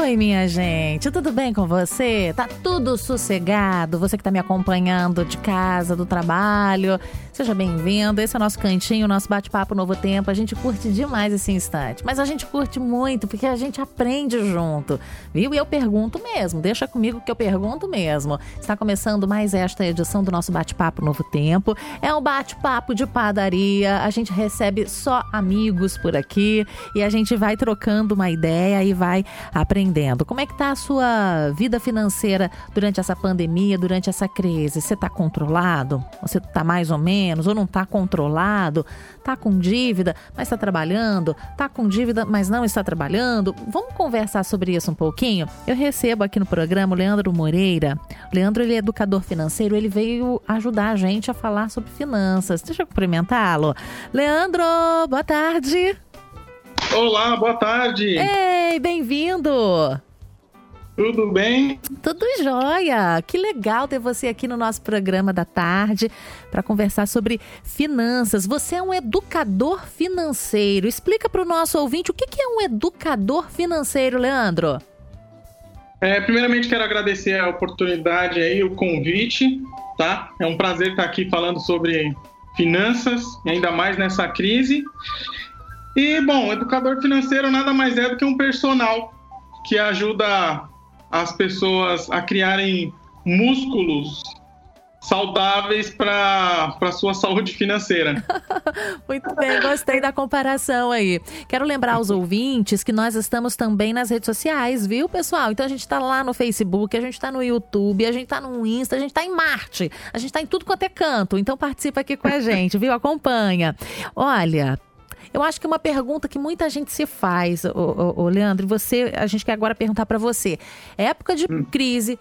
Oi, minha gente, tudo bem com você? Tá tudo sossegado? Você que tá me acompanhando de casa, do trabalho, seja bem-vindo. Esse é o nosso cantinho, nosso bate-papo Novo Tempo. A gente curte demais esse instante, mas a gente curte muito porque a gente aprende junto, viu? E eu pergunto mesmo, deixa comigo que eu pergunto mesmo. Está começando mais esta edição do nosso bate-papo Novo Tempo. É um bate-papo de padaria, a gente recebe só amigos por aqui e a gente vai trocando uma ideia e vai aprendendo. Como é que tá a sua vida financeira durante essa pandemia, durante essa crise? Você está controlado? Você está mais ou menos? Ou não está controlado? Está com dívida, mas está trabalhando? Está com dívida, mas não está trabalhando? Vamos conversar sobre isso um pouquinho? Eu recebo aqui no programa o Leandro Moreira. O Leandro ele é educador financeiro, ele veio ajudar a gente a falar sobre finanças. Deixa eu cumprimentá-lo. Leandro, boa tarde. Olá, boa tarde. Ei, bem-vindo. Tudo bem? Tudo jóia! Que legal ter você aqui no nosso programa da tarde para conversar sobre finanças. Você é um educador financeiro. Explica para o nosso ouvinte o que é um educador financeiro, Leandro. É, primeiramente, quero agradecer a oportunidade aí, o convite, tá? É um prazer estar aqui falando sobre finanças, ainda mais nessa crise. E, bom, educador financeiro nada mais é do que um personal que ajuda as pessoas a criarem músculos saudáveis para a sua saúde financeira. Muito bem, gostei da comparação aí. Quero lembrar aos ouvintes que nós estamos também nas redes sociais, viu, pessoal? Então a gente está lá no Facebook, a gente está no YouTube, a gente está no Insta, a gente está em Marte, a gente está em tudo quanto é canto. Então participa aqui com a gente, viu? Acompanha. Olha, eu acho que uma pergunta que muita gente se faz, o, o, o Leandro, você, a gente quer agora perguntar para você. Época de hum. crise,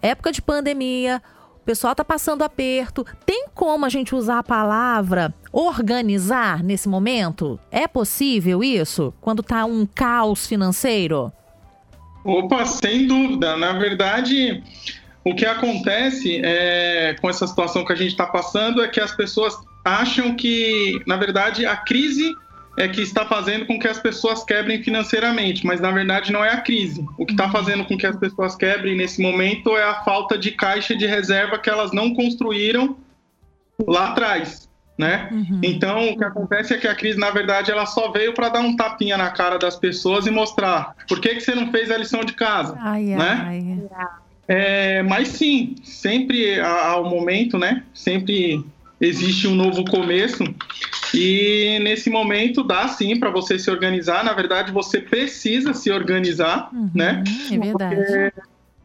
época de pandemia, o pessoal tá passando aperto. Tem como a gente usar a palavra organizar nesse momento? É possível isso? Quando tá um caos financeiro? Opa, sem dúvida. Na verdade, o que acontece é, com essa situação que a gente está passando é que as pessoas acham que, na verdade, a crise é que está fazendo com que as pessoas quebrem financeiramente, mas na verdade não é a crise. O que está uhum. fazendo com que as pessoas quebrem nesse momento é a falta de caixa de reserva que elas não construíram lá atrás. Né? Uhum. Então, o que acontece é que a crise, na verdade, ela só veio para dar um tapinha na cara das pessoas e mostrar por que, que você não fez a lição de casa. Ai, né? Ai. É, mas sim, sempre ao momento, né? Sempre existe um novo começo e nesse momento dá sim para você se organizar. Na verdade, você precisa se organizar, uhum, né? É verdade.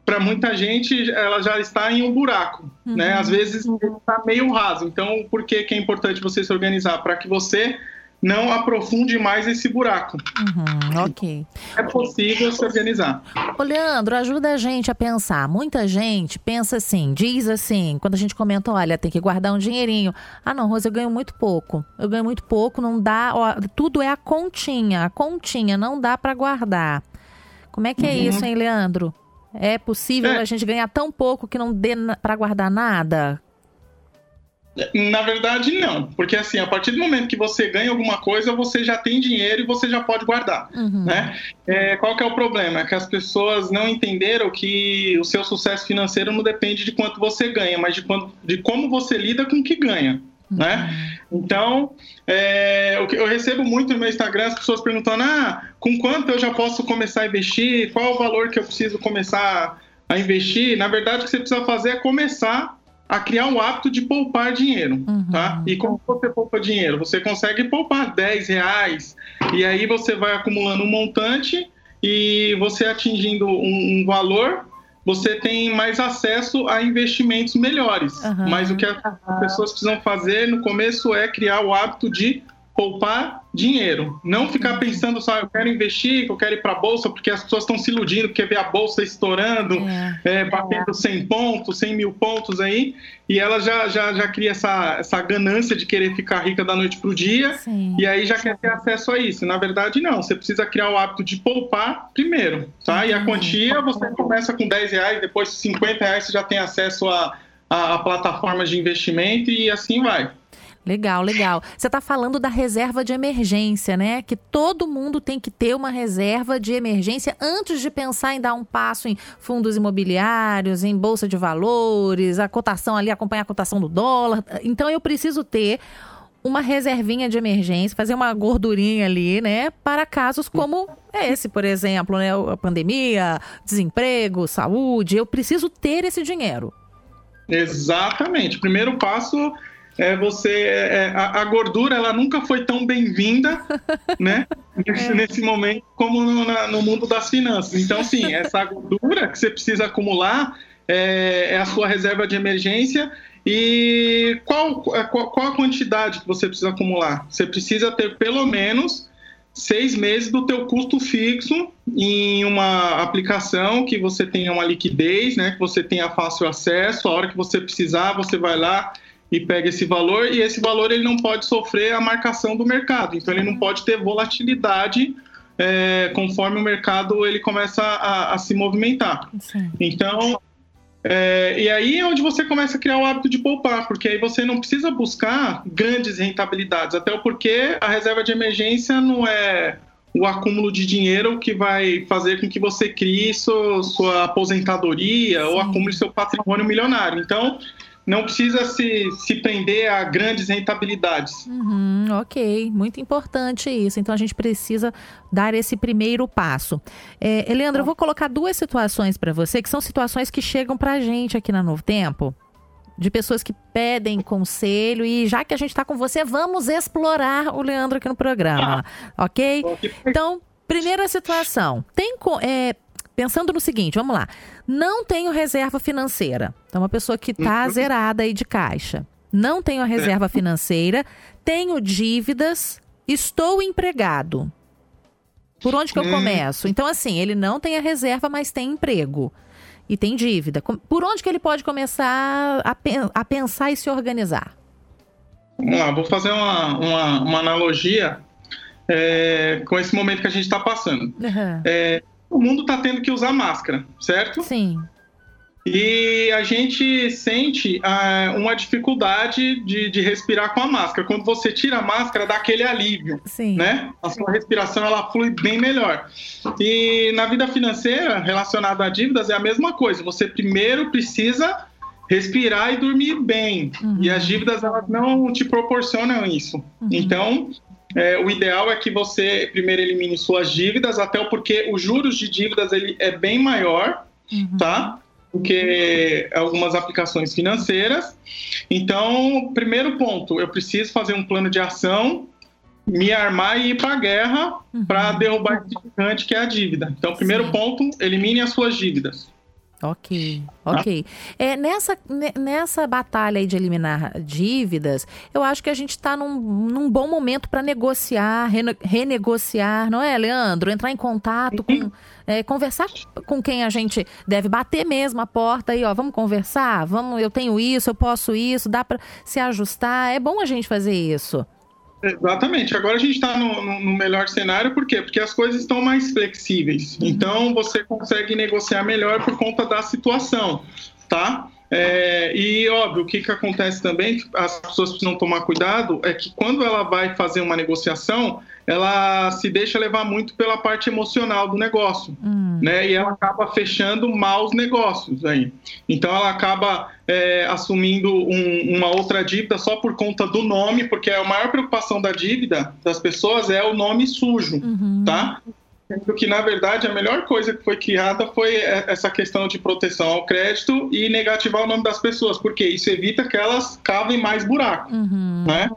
Para muita gente, ela já está em um buraco, uhum. né? Às vezes está meio raso. Então, por que, que é importante você se organizar? Para que você não aprofunde mais esse buraco. Uhum, ok. É possível se organizar. Ô, Leandro, ajuda a gente a pensar. Muita gente pensa assim, diz assim, quando a gente comenta, olha, tem que guardar um dinheirinho. Ah, não, Rosa, eu ganho muito pouco. Eu ganho muito pouco, não dá. Ó, tudo é a continha, a continha, não dá para guardar. Como é que é uhum. isso, hein, Leandro? É possível é. a gente ganhar tão pouco que não dê para guardar nada? Na verdade, não. Porque assim, a partir do momento que você ganha alguma coisa, você já tem dinheiro e você já pode guardar. Uhum. Né? É, qual que é o problema? É que as pessoas não entenderam que o seu sucesso financeiro não depende de quanto você ganha, mas de, quanto, de como você lida com o que ganha. Uhum. Né? Então, é, eu recebo muito no meu Instagram as pessoas perguntando: ah, com quanto eu já posso começar a investir? Qual o valor que eu preciso começar a investir? Na verdade, o que você precisa fazer é começar a criar o hábito de poupar dinheiro, uhum. tá? E como você poupa dinheiro? Você consegue poupar 10 reais e aí você vai acumulando um montante e você atingindo um, um valor, você tem mais acesso a investimentos melhores. Uhum. Mas o que as pessoas precisam fazer no começo é criar o hábito de poupar dinheiro. Não ficar pensando só, eu quero investir, eu quero ir para a bolsa, porque as pessoas estão se iludindo, porque vê a bolsa estourando, é. É, batendo 100 pontos, 100 mil pontos aí, e ela já, já, já cria essa, essa ganância de querer ficar rica da noite para o dia, Sim. e aí já quer ter acesso a isso. Na verdade, não. Você precisa criar o hábito de poupar primeiro, tá? E a quantia, você começa com 10 reais, depois 50 reais você já tem acesso a, a, a plataformas de investimento e assim vai. Legal, legal. Você está falando da reserva de emergência, né? Que todo mundo tem que ter uma reserva de emergência antes de pensar em dar um passo em fundos imobiliários, em bolsa de valores, a cotação ali, acompanhar a cotação do dólar. Então eu preciso ter uma reservinha de emergência, fazer uma gordurinha ali, né? Para casos como esse, por exemplo, né? A pandemia, desemprego, saúde. Eu preciso ter esse dinheiro. Exatamente. Primeiro passo é você é, a, a, gordura ela nunca foi tão bem-vinda né nesse, é. nesse, momento como no, na, no, mundo das finanças. Então sim essa gordura que você precisa acumular é, é a sua reserva de emergência. E qual, é, qual, qual a quantidade que você precisa acumular? Você precisa ter pelo menos seis meses do teu custo fixo em uma aplicação que você tenha uma liquidez, né, que você tenha fácil acesso, a hora que você precisar, você vai lá e pega esse valor e esse valor ele não pode sofrer a marcação do mercado, então ele não pode ter volatilidade é, conforme o mercado ele começa a, a se movimentar. Sim. Então é, e aí é onde você começa a criar o hábito de poupar, porque aí você não precisa buscar grandes rentabilidades, até porque a reserva de emergência não é o acúmulo de dinheiro que vai fazer com que você crie sua, sua aposentadoria Sim. ou acumule seu patrimônio milionário. Então, não precisa se, se prender a grandes rentabilidades. Uhum, ok, muito importante isso. Então a gente precisa dar esse primeiro passo. É, eu vou colocar duas situações para você, que são situações que chegam para a gente aqui na Novo Tempo. De pessoas que pedem conselho e já que a gente está com você, vamos explorar o Leandro aqui no programa, ah. ok? Então, primeira situação. Tem é, pensando no seguinte, vamos lá. Não tenho reserva financeira. Então, uma pessoa que está uhum. zerada aí de caixa. Não tenho a reserva é. financeira, tenho dívidas, estou empregado. Por onde que eu hum. começo? Então, assim, ele não tem a reserva, mas tem emprego. E tem dívida. Por onde que ele pode começar a, a pensar e se organizar? Vamos lá, vou fazer uma, uma, uma analogia é, com esse momento que a gente está passando. Uhum. É, o mundo está tendo que usar máscara, certo? Sim. E a gente sente uh, uma dificuldade de, de, respirar com a máscara. Quando você tira a máscara, dá aquele alívio, Sim. né? A sua respiração ela flui bem melhor. E na vida financeira, relacionada a dívidas, é a mesma coisa. Você primeiro precisa respirar e dormir bem. Uhum. E as dívidas elas não te proporcionam isso. Uhum. Então, é, o ideal é que você primeiro elimine suas dívidas, até porque os juros de dívidas ele é bem maior, uhum. tá? Do que algumas aplicações financeiras. Então, primeiro ponto, eu preciso fazer um plano de ação, me armar e ir para a guerra uhum. para derrubar esse gigante que é a dívida. Então, primeiro Sim. ponto, elimine as suas dívidas. Ok, ok. É, nessa, nessa batalha aí de eliminar dívidas, eu acho que a gente está num, num bom momento para negociar, rene, renegociar, não é, Leandro? Entrar em contato com. É, conversar com quem a gente deve bater mesmo a porta aí, ó, vamos conversar, vamos, eu tenho isso, eu posso isso, dá para se ajustar. É bom a gente fazer isso. Exatamente. Agora a gente está no, no, melhor cenário, por quê? Porque as coisas estão mais flexíveis. Uhum. Então você consegue negociar melhor por conta da situação, tá? É, e óbvio, o que, que acontece também, que as pessoas precisam tomar cuidado, é que quando ela vai fazer uma negociação, ela se deixa levar muito pela parte emocional do negócio, hum. né? E ela acaba fechando maus negócios aí. Então ela acaba é, assumindo um, uma outra dívida só por conta do nome, porque a maior preocupação da dívida das pessoas é o nome sujo, uhum. tá? Sendo que, na verdade, a melhor coisa que foi criada foi essa questão de proteção ao crédito e negativar o nome das pessoas, porque isso evita que elas cavem mais buraco, uhum. né?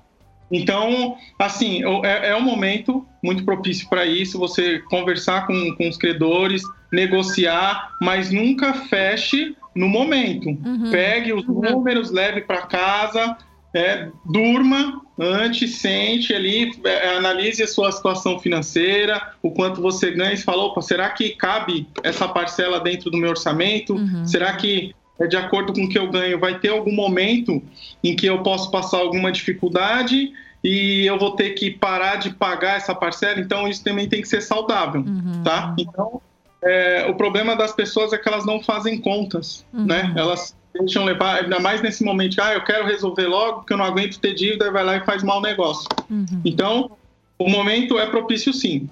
Então, assim, é, é um momento muito propício para isso, você conversar com, com os credores, negociar, mas nunca feche no momento. Uhum. Pegue os números, leve para casa, é, durma antes, sente ali, é, analise a sua situação financeira, o quanto você ganha e fala, opa, será que cabe essa parcela dentro do meu orçamento? Uhum. Será que é de acordo com o que eu ganho, vai ter algum momento em que eu posso passar alguma dificuldade e eu vou ter que parar de pagar essa parcela, então isso também tem que ser saudável, uhum. tá? Então, é, o problema das pessoas é que elas não fazem contas, uhum. né? Elas deixam levar, ainda mais nesse momento, ah, eu quero resolver logo, porque eu não aguento ter dívida, e vai lá e faz mau negócio. Uhum. Então, o momento é propício sim.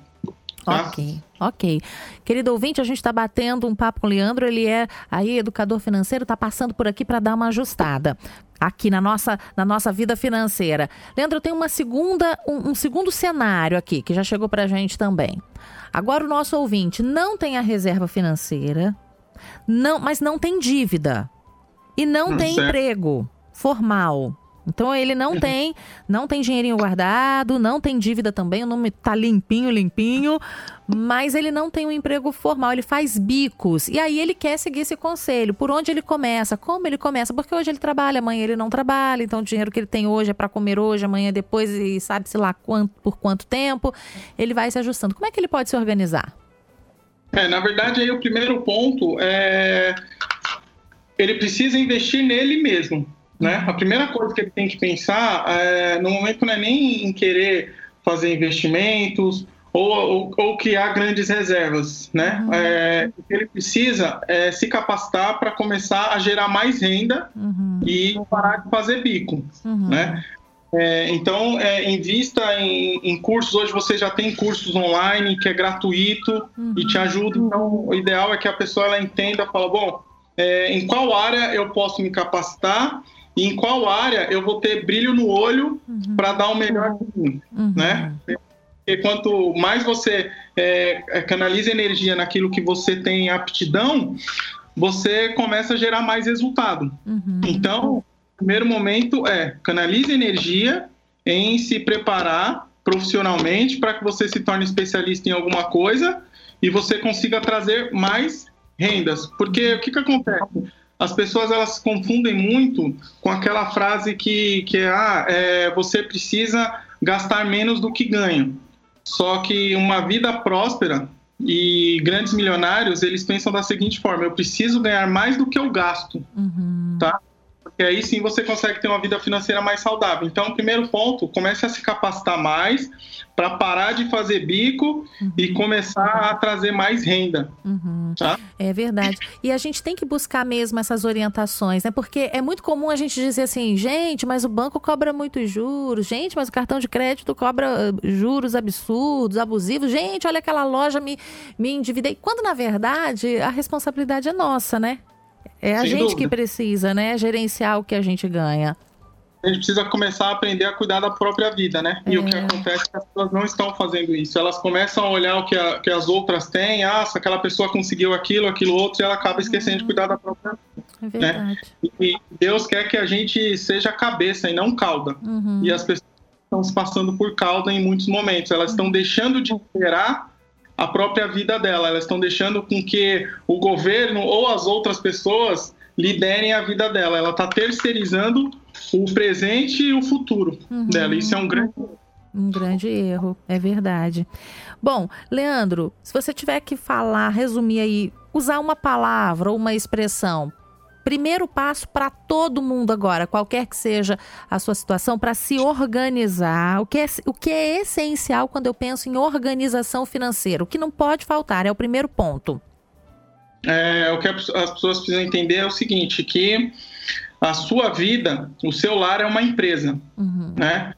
Tá? Ok, ok. Querido ouvinte, a gente está batendo um papo com o Leandro, ele é aí educador financeiro, está passando por aqui para dar uma ajustada aqui na nossa, na nossa vida financeira. Leandro, eu tenho uma segunda, um, um segundo cenário aqui, que já chegou para a gente também. Agora o nosso ouvinte não tem a reserva financeira, não, mas não tem dívida e não hum, tem certo. emprego formal. Então ele não tem, não tem dinheirinho guardado, não tem dívida também, o nome tá limpinho, limpinho, mas ele não tem um emprego formal, ele faz bicos. E aí ele quer seguir esse conselho. Por onde ele começa? Como ele começa? Porque hoje ele trabalha, amanhã ele não trabalha, então o dinheiro que ele tem hoje é para comer hoje, amanhã depois e sabe-se lá quanto, por quanto tempo, ele vai se ajustando. Como é que ele pode se organizar? É, na verdade, aí o primeiro ponto é ele precisa investir nele mesmo. Né? A primeira coisa que ele tem que pensar é, no momento não é nem em querer fazer investimentos ou, ou, ou criar grandes reservas, né? Uhum. É, o que ele precisa é se capacitar para começar a gerar mais renda uhum. e parar de fazer bico, uhum. né? É, então, é, invista em, em, cursos. Hoje você já tem cursos online que é gratuito e te ajuda. Então, o ideal é que a pessoa ela entenda, fala, bom, é, em qual área eu posso me capacitar e em qual área eu vou ter brilho no olho uhum. para dar o melhor de mim, uhum. né? Porque quanto mais você é, é, canaliza energia naquilo que você tem aptidão, você começa a gerar mais resultado. Uhum. Então, o primeiro momento é canalize energia em se preparar profissionalmente para que você se torne especialista em alguma coisa e você consiga trazer mais rendas. Porque o que, que acontece? as pessoas elas se confundem muito com aquela frase que, que é, ah, é, você precisa gastar menos do que ganha. Só que uma vida próspera e grandes milionários, eles pensam da seguinte forma, eu preciso ganhar mais do que eu gasto, uhum. tá? Porque aí sim você consegue ter uma vida financeira mais saudável. Então, primeiro ponto, comece a se capacitar mais para parar de fazer bico uhum. e começar a trazer mais renda. Uhum. Tá? É verdade. E a gente tem que buscar mesmo essas orientações, né? Porque é muito comum a gente dizer assim, gente, mas o banco cobra muitos juros, gente, mas o cartão de crédito cobra uh, juros absurdos, abusivos, gente, olha aquela loja me, me endividei. Quando, na verdade, a responsabilidade é nossa, né? É a Sem gente dúvida. que precisa, né? Gerenciar o que a gente ganha. A gente precisa começar a aprender a cuidar da própria vida, né? E é. o que é. acontece é que as pessoas não estão fazendo isso. Elas começam a olhar o que, a, que as outras têm. Ah, se aquela pessoa conseguiu aquilo, aquilo outro, e ela acaba esquecendo de cuidar da própria vida. É né? verdade. Né? E Deus quer que a gente seja cabeça e não cauda. Uhum. E as pessoas estão se passando por cauda em muitos momentos. Elas estão deixando de esperar a própria vida dela. Elas estão deixando com que o governo ou as outras pessoas liderem a vida dela. Ela está terceirizando o presente e o futuro uhum. dela. Isso é um grande um grande erro, é verdade. Bom, Leandro, se você tiver que falar, resumir aí, usar uma palavra ou uma expressão primeiro passo para todo mundo agora, qualquer que seja a sua situação, para se organizar. O que, é, o que é essencial quando eu penso em organização financeira? O que não pode faltar é o primeiro ponto. É, o que as pessoas precisam entender é o seguinte, que a sua vida, o seu lar é uma empresa, uhum. né?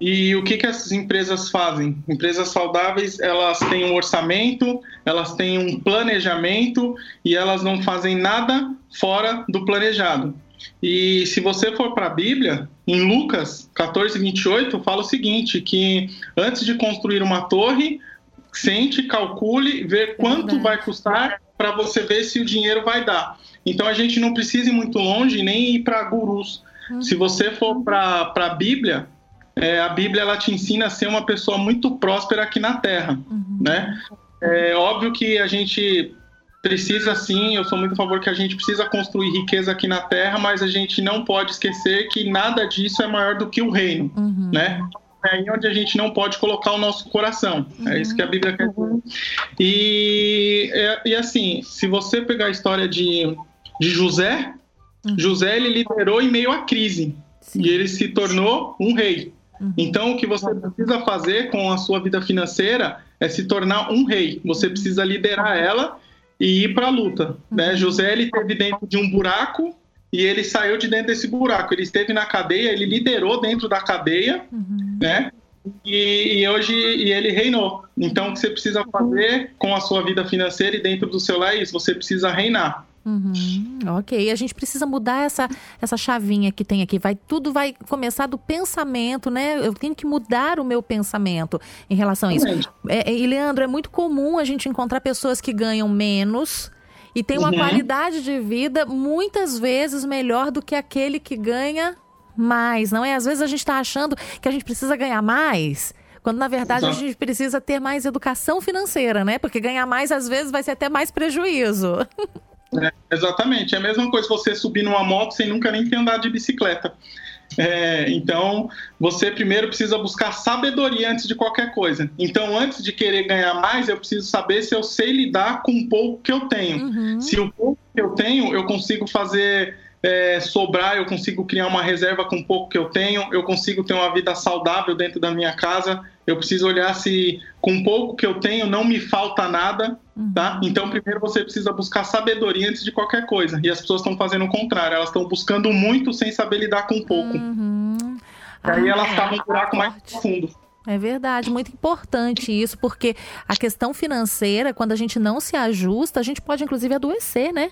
E o que, que essas empresas fazem? Empresas saudáveis, elas têm um orçamento, elas têm um planejamento e elas não fazem nada fora do planejado. E se você for para a Bíblia, em Lucas 14, 28, fala o seguinte: que antes de construir uma torre, sente, calcule, vê quanto vai custar para você ver se o dinheiro vai dar. Então a gente não precisa ir muito longe nem ir para gurus. Uhum. Se você for para a Bíblia, é, a Bíblia ela te ensina a ser uma pessoa muito próspera aqui na Terra, uhum. né? É óbvio que a gente precisa sim, eu sou muito a favor que a gente precisa construir riqueza aqui na Terra, mas a gente não pode esquecer que nada disso é maior do que o reino, uhum. né? É aí onde a gente não pode colocar o nosso coração. Uhum. É isso que a Bíblia quer dizer. E, e assim, se você pegar a história de, de José, uhum. José ele liderou em meio à crise. Sim. E ele se tornou um rei. Uhum. Então, o que você precisa fazer com a sua vida financeira é se tornar um rei. Você precisa liderar ela e ir para a luta. Né? Uhum. José ele teve dentro de um buraco e ele saiu de dentro desse buraco. Ele esteve na cadeia, ele liderou dentro da cadeia, uhum. né? E, e, hoje e ele reinou. Então, o que você precisa fazer com a sua vida financeira e dentro do seu lar é isso: você precisa reinar. Uhum, ok, a gente precisa mudar essa, essa chavinha que tem aqui. Vai tudo vai começar do pensamento, né? Eu tenho que mudar o meu pensamento em relação a isso. É, e Leandro, é muito comum a gente encontrar pessoas que ganham menos e tem uma uhum. qualidade de vida muitas vezes melhor do que aquele que ganha mais, não é? Às vezes a gente está achando que a gente precisa ganhar mais. Quando na verdade Exato. a gente precisa ter mais educação financeira, né? Porque ganhar mais às vezes vai ser até mais prejuízo. É, exatamente. É a mesma coisa você subir numa moto sem nunca nem ter andado de bicicleta. É, então, você primeiro precisa buscar sabedoria antes de qualquer coisa. Então, antes de querer ganhar mais, eu preciso saber se eu sei lidar com o pouco que eu tenho. Uhum. Se o pouco que eu tenho, eu consigo fazer é, sobrar, eu consigo criar uma reserva com pouco que eu tenho, eu consigo ter uma vida saudável dentro da minha casa. Eu preciso olhar se com pouco que eu tenho não me falta nada, tá? Uhum. Então, primeiro você precisa buscar sabedoria antes de qualquer coisa. E as pessoas estão fazendo o contrário, elas estão buscando muito sem saber lidar com pouco. Uhum. E aí ah, elas estavam um buraco mais profundo. É verdade, muito importante isso, porque a questão financeira, quando a gente não se ajusta, a gente pode inclusive adoecer, né?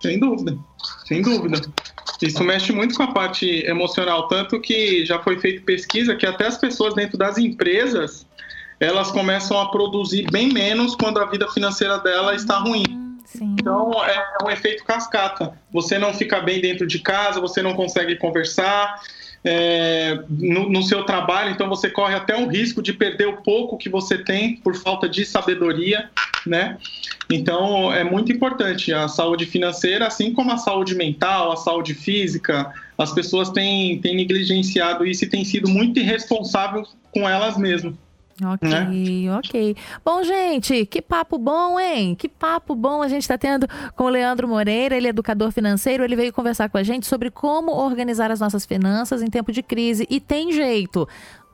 Sem dúvida, sem dúvida. Isso mexe muito com a parte emocional, tanto que já foi feita pesquisa que até as pessoas dentro das empresas elas começam a produzir bem menos quando a vida financeira dela está ruim. Sim. Então é um efeito cascata. Você não fica bem dentro de casa, você não consegue conversar, é, no, no, seu trabalho, então você corre até o risco de perder o pouco que você tem por falta de sabedoria, né? Então é muito importante a saúde financeira, assim como a saúde mental, a saúde física. As pessoas têm, têm negligenciado isso e têm sido muito irresponsáveis com elas mesmas. Ok, né? ok. Bom, gente, que papo bom, hein? Que papo bom a gente está tendo com o Leandro Moreira, ele é educador financeiro, ele veio conversar com a gente sobre como organizar as nossas finanças em tempo de crise. E tem jeito.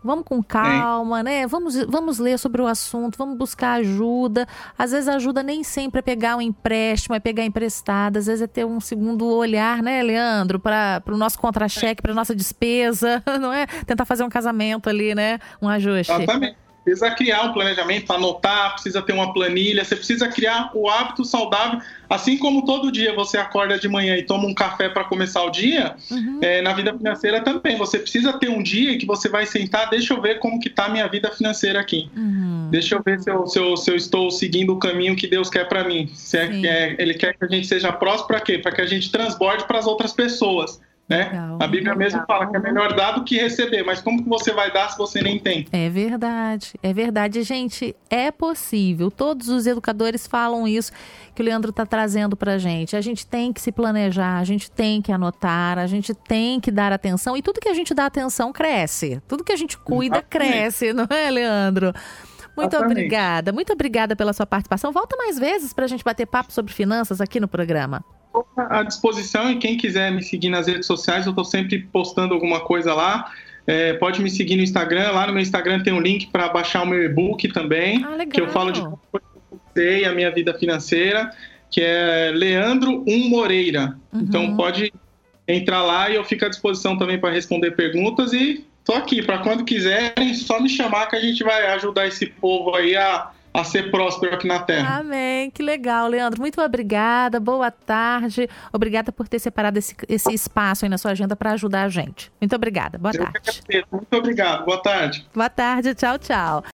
Vamos com calma, né? Vamos, vamos ler sobre o assunto, vamos buscar ajuda. Às vezes ajuda nem sempre é pegar um empréstimo, é pegar emprestado, às vezes é ter um segundo olhar, né, Leandro, para o nosso contra-cheque, para nossa despesa, não é? Tentar fazer um casamento ali, né? Um ajuste. Exatamente precisa criar um planejamento, anotar, precisa ter uma planilha, você precisa criar o hábito saudável, assim como todo dia você acorda de manhã e toma um café para começar o dia, uhum. é, na vida financeira também. Você precisa ter um dia que você vai sentar, deixa eu ver como que tá a minha vida financeira aqui. Uhum. Deixa eu ver se eu, se, eu, se eu, estou seguindo o caminho que Deus quer para mim. Se é, é, ele quer que a gente seja próximo para quê? Para que a gente transborde para as outras pessoas. Né? Legal, a Bíblia legal. mesmo fala que é melhor dar do que receber, mas como que você vai dar se você nem tem? É verdade, é verdade. Gente, é possível. Todos os educadores falam isso que o Leandro está trazendo para a gente. A gente tem que se planejar, a gente tem que anotar, a gente tem que dar atenção. E tudo que a gente dá atenção cresce. Tudo que a gente cuida Exatamente. cresce, não é, Leandro? Muito Exatamente. obrigada, muito obrigada pela sua participação. Volta mais vezes para a gente bater papo sobre finanças aqui no programa à disposição e quem quiser me seguir nas redes sociais, eu estou sempre postando alguma coisa lá. É, pode me seguir no Instagram. Lá no meu Instagram tem um link para baixar o meu e-book também, ah, que eu falo de como eu sei a minha vida financeira, que é Leandro Um Moreira. Uhum. Então pode entrar lá e eu fico à disposição também para responder perguntas e tô aqui para quando quiserem, só me chamar que a gente vai ajudar esse povo aí a a ser próspero aqui na Terra. Amém. Que legal, Leandro. Muito obrigada. Boa tarde. Obrigada por ter separado esse, esse espaço aí na sua agenda para ajudar a gente. Muito obrigada. Boa Eu tarde. Muito obrigado. Boa tarde. Boa tarde. Tchau, tchau.